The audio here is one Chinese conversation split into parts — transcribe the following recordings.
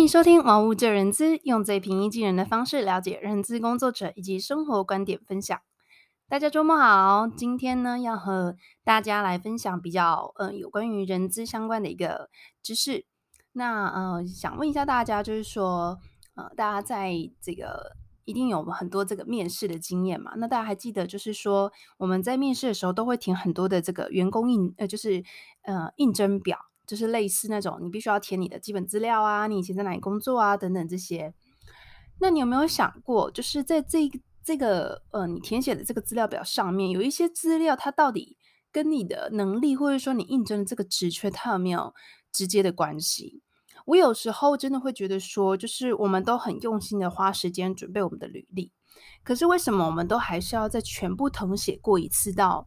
欢迎收听《玩物就人资》，用最平易近人的方式了解人资工作者以及生活观点分享。大家周末好，今天呢要和大家来分享比较呃有关于人资相关的一个知识。那呃想问一下大家，就是说呃大家在这个一定有很多这个面试的经验嘛？那大家还记得就是说我们在面试的时候都会填很多的这个员工应呃就是呃应征表。就是类似那种，你必须要填你的基本资料啊，你以前在哪里工作啊，等等这些。那你有没有想过，就是在这这个呃，你填写的这个资料表上面，有一些资料，它到底跟你的能力，或者说你应征的这个职缺，它有没有直接的关系？我有时候真的会觉得说，就是我们都很用心的花时间准备我们的履历，可是为什么我们都还是要再全部謄写过一次到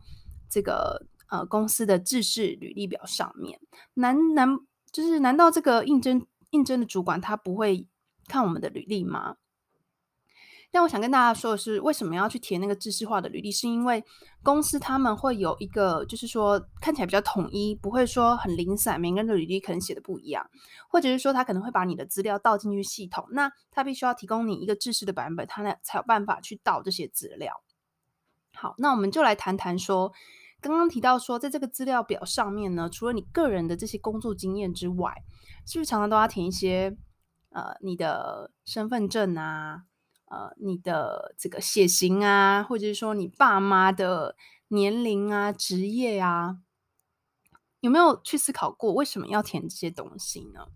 这个？呃，公司的制式履历表上面，难难就是难道这个应征应征的主管他不会看我们的履历吗？但我想跟大家说的是，为什么要去填那个制式化的履历？是因为公司他们会有一个，就是说看起来比较统一，不会说很零散，每个人的履历可能写的不一样，或者是说他可能会把你的资料倒进去系统，那他必须要提供你一个制式的版本，他那才有办法去倒这些资料。好，那我们就来谈谈说。刚刚提到说，在这个资料表上面呢，除了你个人的这些工作经验之外，是不是常常都要填一些呃你的身份证啊，呃你的这个血型啊，或者是说你爸妈的年龄啊、职业啊，有没有去思考过为什么要填这些东西呢？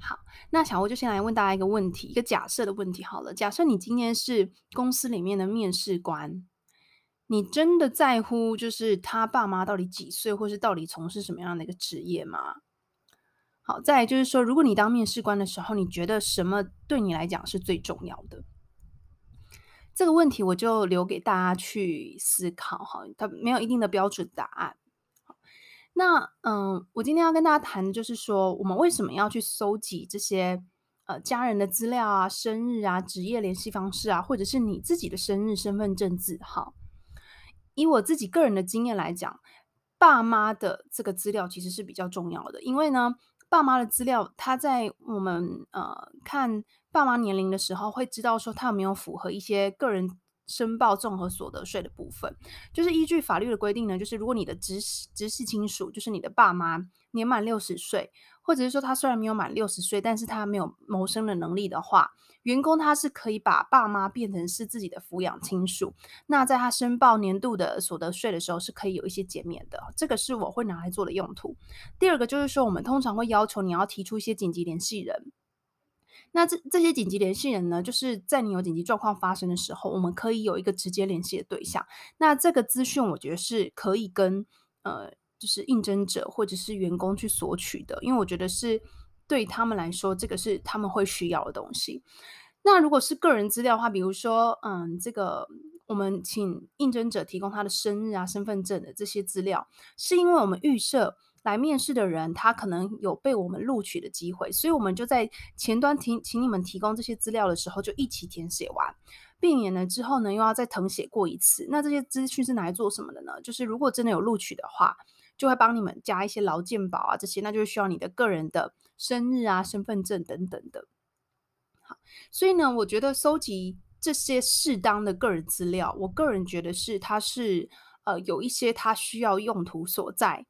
好，那小吴就先来问大家一个问题，一个假设的问题好了。假设你今天是公司里面的面试官。你真的在乎就是他爸妈到底几岁，或是到底从事什么样的一个职业吗？好，再就是说，如果你当面试官的时候，你觉得什么对你来讲是最重要的？这个问题我就留给大家去思考哈，它没有一定的标准答案。那嗯，我今天要跟大家谈的就是说，我们为什么要去搜集这些呃家人的资料啊、生日啊、职业联系方式啊，或者是你自己的生日、身份证字号？以我自己个人的经验来讲，爸妈的这个资料其实是比较重要的，因为呢，爸妈的资料，他在我们呃看爸妈年龄的时候，会知道说他有没有符合一些个人申报综合所得税的部分，就是依据法律的规定呢，就是如果你的直直系亲属，就是你的爸妈年满六十岁，或者是说他虽然没有满六十岁，但是他没有谋生的能力的话，员工他是可以把爸妈变成是自己的抚养亲属，那在他申报年度的所得税的时候，是可以有一些减免的。这个是我会拿来做的用途。第二个就是说，我们通常会要求你要提出一些紧急联系人。那这这些紧急联系人呢，就是在你有紧急状况发生的时候，我们可以有一个直接联系的对象。那这个资讯，我觉得是可以跟呃，就是应征者或者是员工去索取的，因为我觉得是。对他们来说，这个是他们会需要的东西。那如果是个人资料的话，比如说，嗯，这个我们请应征者提供他的生日啊、身份证的这些资料，是因为我们预设来面试的人他可能有被我们录取的机会，所以我们就在前端提请你们提供这些资料的时候，就一起填写完，避免了之后呢又要再誊写过一次。那这些资讯是拿来做什么的呢？就是如果真的有录取的话，就会帮你们加一些劳健保啊这些，那就是需要你的个人的。生日啊、身份证等等的，好，所以呢，我觉得收集这些适当的个人资料，我个人觉得是它是呃有一些它需要用途所在，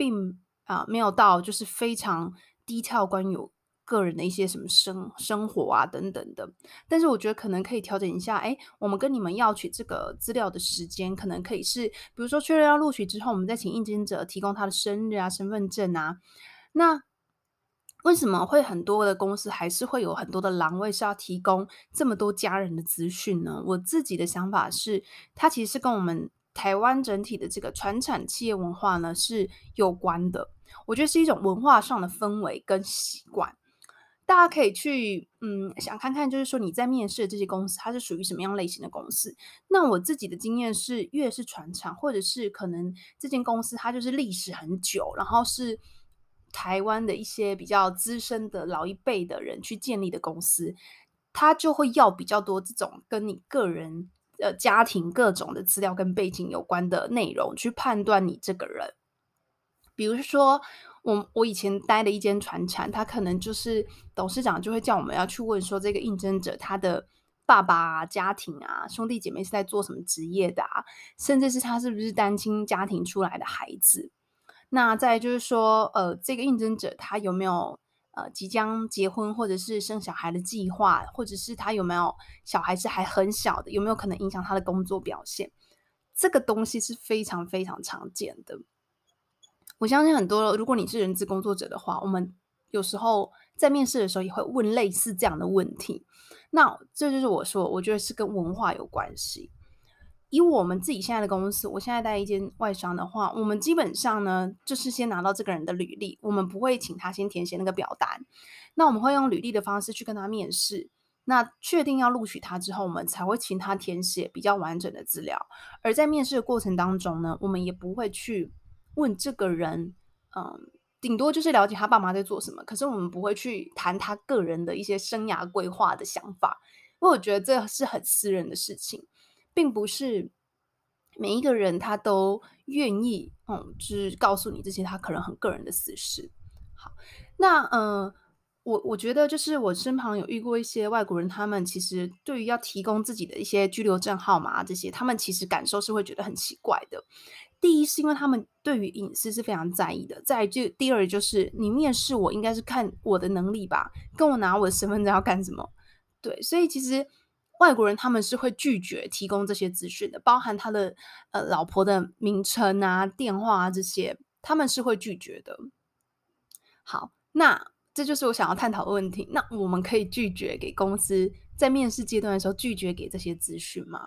并啊、呃、没有到就是非常 detail 关于个人的一些什么生生活啊等等的。但是我觉得可能可以调整一下，哎，我们跟你们要取这个资料的时间，可能可以是，比如说确认要录取之后，我们再请应征者提供他的生日啊、身份证啊，那。为什么会很多的公司还是会有很多的栏位是要提供这么多家人的资讯呢？我自己的想法是，它其实是跟我们台湾整体的这个传产企业文化呢是有关的。我觉得是一种文化上的氛围跟习惯。大家可以去嗯想看看，就是说你在面试的这些公司，它是属于什么样类型的公司？那我自己的经验是，越是传产，或者是可能这间公司它就是历史很久，然后是。台湾的一些比较资深的老一辈的人去建立的公司，他就会要比较多这种跟你个人呃家庭各种的资料跟背景有关的内容，去判断你这个人。比如说，我我以前待的一间传产，他可能就是董事长就会叫我们要去问说，这个应征者他的爸爸啊、家庭啊、兄弟姐妹是在做什么职业的啊，甚至是他是不是单亲家庭出来的孩子。那再就是说，呃，这个应征者他有没有呃即将结婚或者是生小孩的计划，或者是他有没有小孩是还很小的，有没有可能影响他的工作表现？这个东西是非常非常常见的。我相信很多，如果你是人资工作者的话，我们有时候在面试的时候也会问类似这样的问题。那这就是我说，我觉得是跟文化有关系。以我们自己现在的公司，我现在带一间外商的话，我们基本上呢，就是先拿到这个人的履历，我们不会请他先填写那个表单。那我们会用履历的方式去跟他面试。那确定要录取他之后，我们才会请他填写比较完整的资料。而在面试的过程当中呢，我们也不会去。问这个人，嗯，顶多就是了解他爸妈在做什么，可是我们不会去谈他个人的一些生涯规划的想法，因为我觉得这是很私人的事情，并不是每一个人他都愿意，嗯，就是告诉你这些他可能很个人的私事。好，那嗯，我我觉得就是我身旁有遇过一些外国人，他们其实对于要提供自己的一些居留证号码这些，他们其实感受是会觉得很奇怪的。第一是因为他们对于隐私是非常在意的，再就第二就是你面试我应该是看我的能力吧，跟我拿我的身份证要干什么？对，所以其实外国人他们是会拒绝提供这些资讯的，包含他的呃老婆的名称啊、电话啊这些，他们是会拒绝的。好，那这就是我想要探讨的问题。那我们可以拒绝给公司在面试阶段的时候拒绝给这些资讯吗？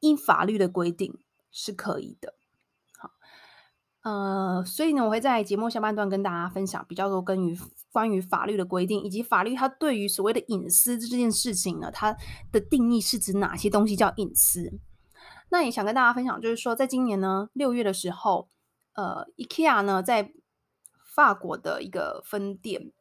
依法律的规定是可以的。呃，所以呢，我会在节目下半段跟大家分享比较多关于关于法律的规定，以及法律它对于所谓的隐私这件事情呢，它的定义是指哪些东西叫隐私？那也想跟大家分享，就是说，在今年呢六月的时候，呃，IKEA 呢在法国的一个分店。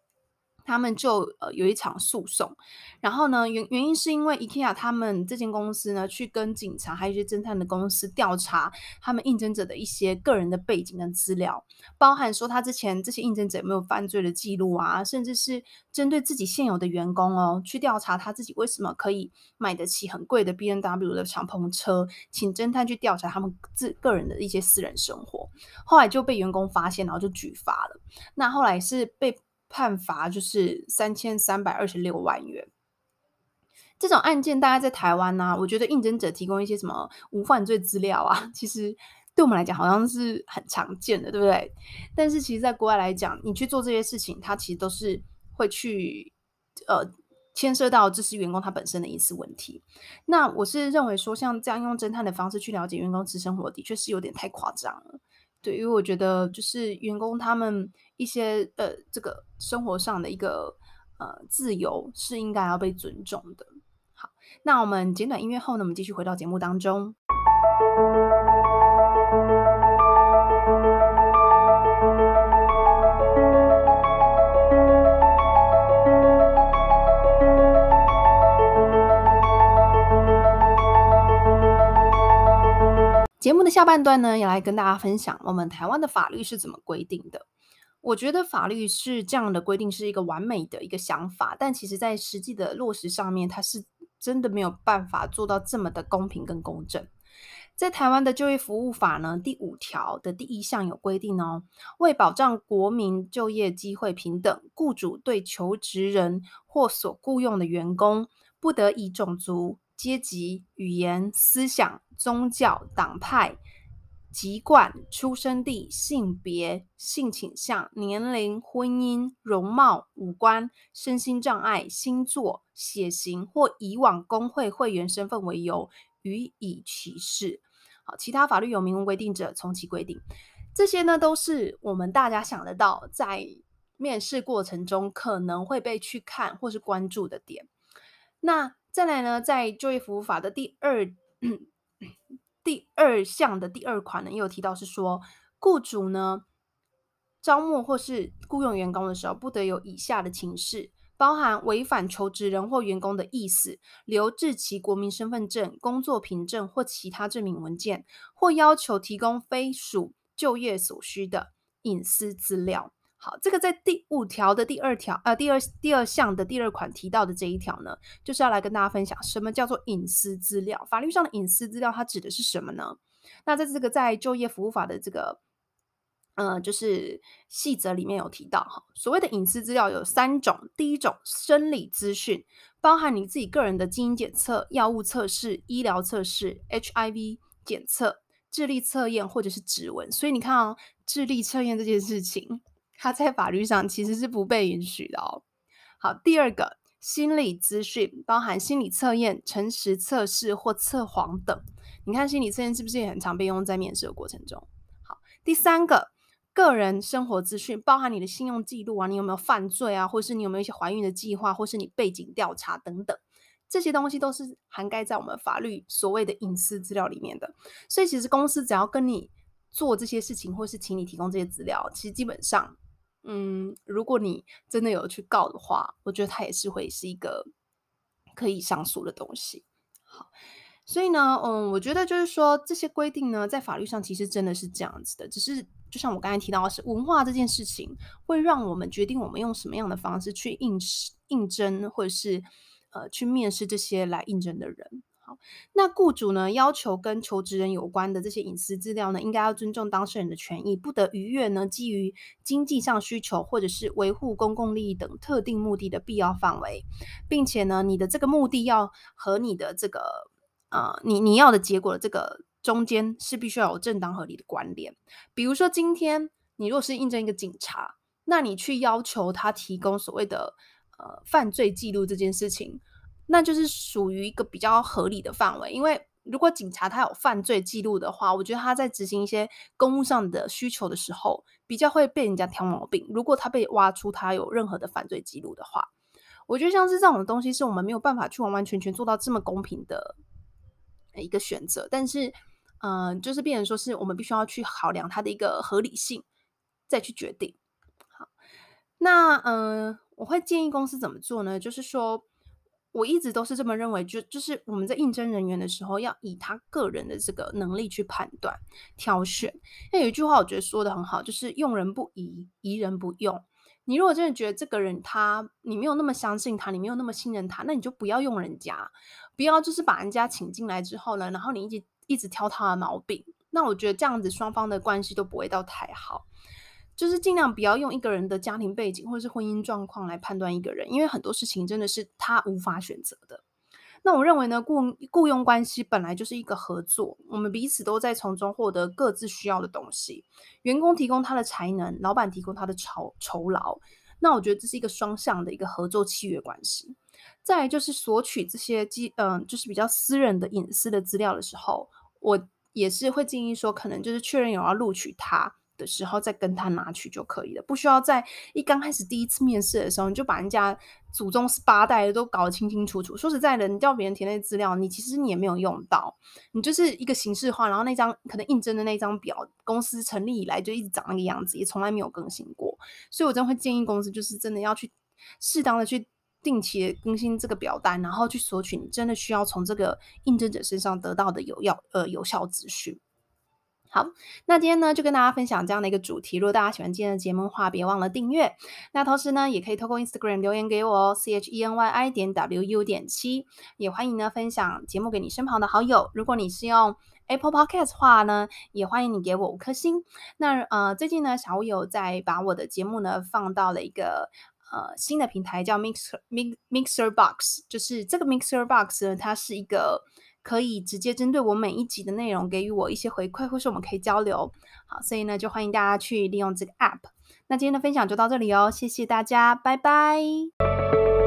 他们就呃有一场诉讼，然后呢原原因是因为 IKEA 他们这间公司呢去跟警察还有一些侦探的公司调查他们应征者的一些个人的背景跟资料，包含说他之前这些应征者有没有犯罪的记录啊，甚至是针对自己现有的员工哦去调查他自己为什么可以买得起很贵的 B N W 的敞篷车，请侦探去调查他们自个人的一些私人生活，后来就被员工发现，然后就举发了。那后来是被。判罚就是三千三百二十六万元。这种案件大概在台湾呢、我觉得应征者提供一些什么无犯罪资料啊，其实对我们来讲好像是很常见的，对不对？但是其实，在国外来讲，你去做这些事情，它其实都是会去呃牵涉到这是员工他本身的隐私问题。那我是认为说，像这样用侦探的方式去了解员工私生活，的确是有点太夸张了。对，因为我觉得就是员工他们一些呃这个生活上的一个呃自由是应该要被尊重的。好，那我们简短音乐后呢，我们继续回到节目当中。节目的下半段呢，要来跟大家分享我们台湾的法律是怎么规定的。我觉得法律是这样的规定是一个完美的一个想法，但其实在实际的落实上面，它是真的没有办法做到这么的公平跟公正。在台湾的就业服务法呢，第五条的第一项有规定哦，为保障国民就业机会平等，雇主对求职人或所雇用的员工，不得以种族、阶级、语言、思想、宗教、党派、籍贯、出生地、性别、性倾向、年龄、婚姻、容貌、五官、身心障碍、星座、血型或以往工会会员身份为由予以歧视。好，其他法律有明文规定者，从其规定。这些呢，都是我们大家想得到，在面试过程中可能会被去看或是关注的点。那再来呢，在就业服务法的第二 第二项的第二款呢，也有提到是说，雇主呢招募或是雇佣员工的时候，不得有以下的情事，包含违反求职人或员工的意思，留置其国民身份证、工作凭证或其他证明文件，或要求提供非属就业所需的，隐私资料。好，这个在第五条的第二条，呃，第二第二项的第二款提到的这一条呢，就是要来跟大家分享什么叫做隐私资料。法律上的隐私资料，它指的是什么呢？那在这个在就业服务法的这个，呃，就是细则里面有提到哈，所谓的隐私资料有三种，第一种生理资讯，包含你自己个人的基因检测、药物测试、医疗测试、HIV 检测、智力测验或者是指纹。所以你看哦，智力测验这件事情。它在法律上其实是不被允许的哦。好，第二个心理资讯包含心理测验、诚实测试或测谎等。你看心理测验是不是也很常被用在面试的过程中？好，第三个个人生活资讯包含你的信用记录啊，你有没有犯罪啊，或是你有没有一些怀孕的计划，或是你背景调查等等，这些东西都是涵盖在我们法律所谓的隐私资料里面的。所以其实公司只要跟你做这些事情，或是请你提供这些资料，其实基本上。嗯，如果你真的有去告的话，我觉得它也是会是一个可以上诉的东西。好，所以呢，嗯，我觉得就是说这些规定呢，在法律上其实真的是这样子的。只是就像我刚才提到的是，文化这件事情会让我们决定我们用什么样的方式去应应征，或者是呃去面试这些来应征的人。那雇主呢，要求跟求职人有关的这些隐私资料呢，应该要尊重当事人的权益，不得逾越呢基于经济上需求或者是维护公共利益等特定目的的必要范围，并且呢，你的这个目的要和你的这个呃，你你要的结果的这个中间是必须要有正当合理的关联。比如说，今天你若是应征一个警察，那你去要求他提供所谓的呃犯罪记录这件事情。那就是属于一个比较合理的范围，因为如果警察他有犯罪记录的话，我觉得他在执行一些公务上的需求的时候，比较会被人家挑毛病。如果他被挖出他有任何的犯罪记录的话，我觉得像是这种东西，是我们没有办法去完完全全做到这么公平的一个选择。但是，嗯、就是变成说是我们必须要去考量它的一个合理性，再去决定。好，那嗯、我会建议公司怎么做呢？就是说。我一直都是这么认为，就就是我们在应征人员的时候，要以他个人的这个能力去判断、挑选。那有一句话，我觉得说得很好，就是用人不疑，疑人不用。你如果真的觉得这个人他，你没有那么相信他，你没有那么信任他，那你就不要用人家，不要就是把人家请进来之后呢，然后你一直一直挑他的毛病。那我觉得这样子双方的关系都不会到太好。就是尽量不要用一个人的家庭背景或者是婚姻状况来判断一个人，因为很多事情真的是他无法选择的。那我认为呢，雇雇佣关系本来就是一个合作，我们彼此都在从中获得各自需要的东西。员工提供他的才能，老板提供他的酬酬劳。那我觉得这是一个双向的一个合作契约关系。再就是索取这些基嗯，就是比较私人的隐私的资料的时候，我也是会建议说，可能就是确认有要录取他。的时候再跟他拿取就可以了，不需要在一刚开始第一次面试的时候，你就把人家祖宗十八代都搞得清清楚楚。说实在的，你叫别人填那资料，你其实你也没有用到，你就是一个形式化，然后那张可能应征的那张表，公司成立以来就一直长那个样子，也从来没有更新过。所以我真的会建议公司，就是真的要去适当的去定期更新这个表单，然后去索取你真的需要从这个应征者身上得到的有要呃有效资讯。好，那今天呢就跟大家分享这样的一个主题。如果大家喜欢今天的节目的话，别忘了订阅。那同时呢，也可以透过 Instagram 留言给我哦，C H E N Y I 点 W U 点七。也欢迎呢分享节目给你身旁的好友。如果你是用 Apple Podcast 的话呢，也欢迎你给我五颗星。那呃，最近呢，小吴有在把我的节目呢放到了一个呃新的平台，叫 Mixer Mixer Box。就是这个 Mixer Box 呢，它是一个。可以直接针对我每一集的内容给予我一些回馈，或是我们可以交流。好，所以呢，就欢迎大家去利用这个 app。那今天的分享就到这里哦，谢谢大家，拜拜。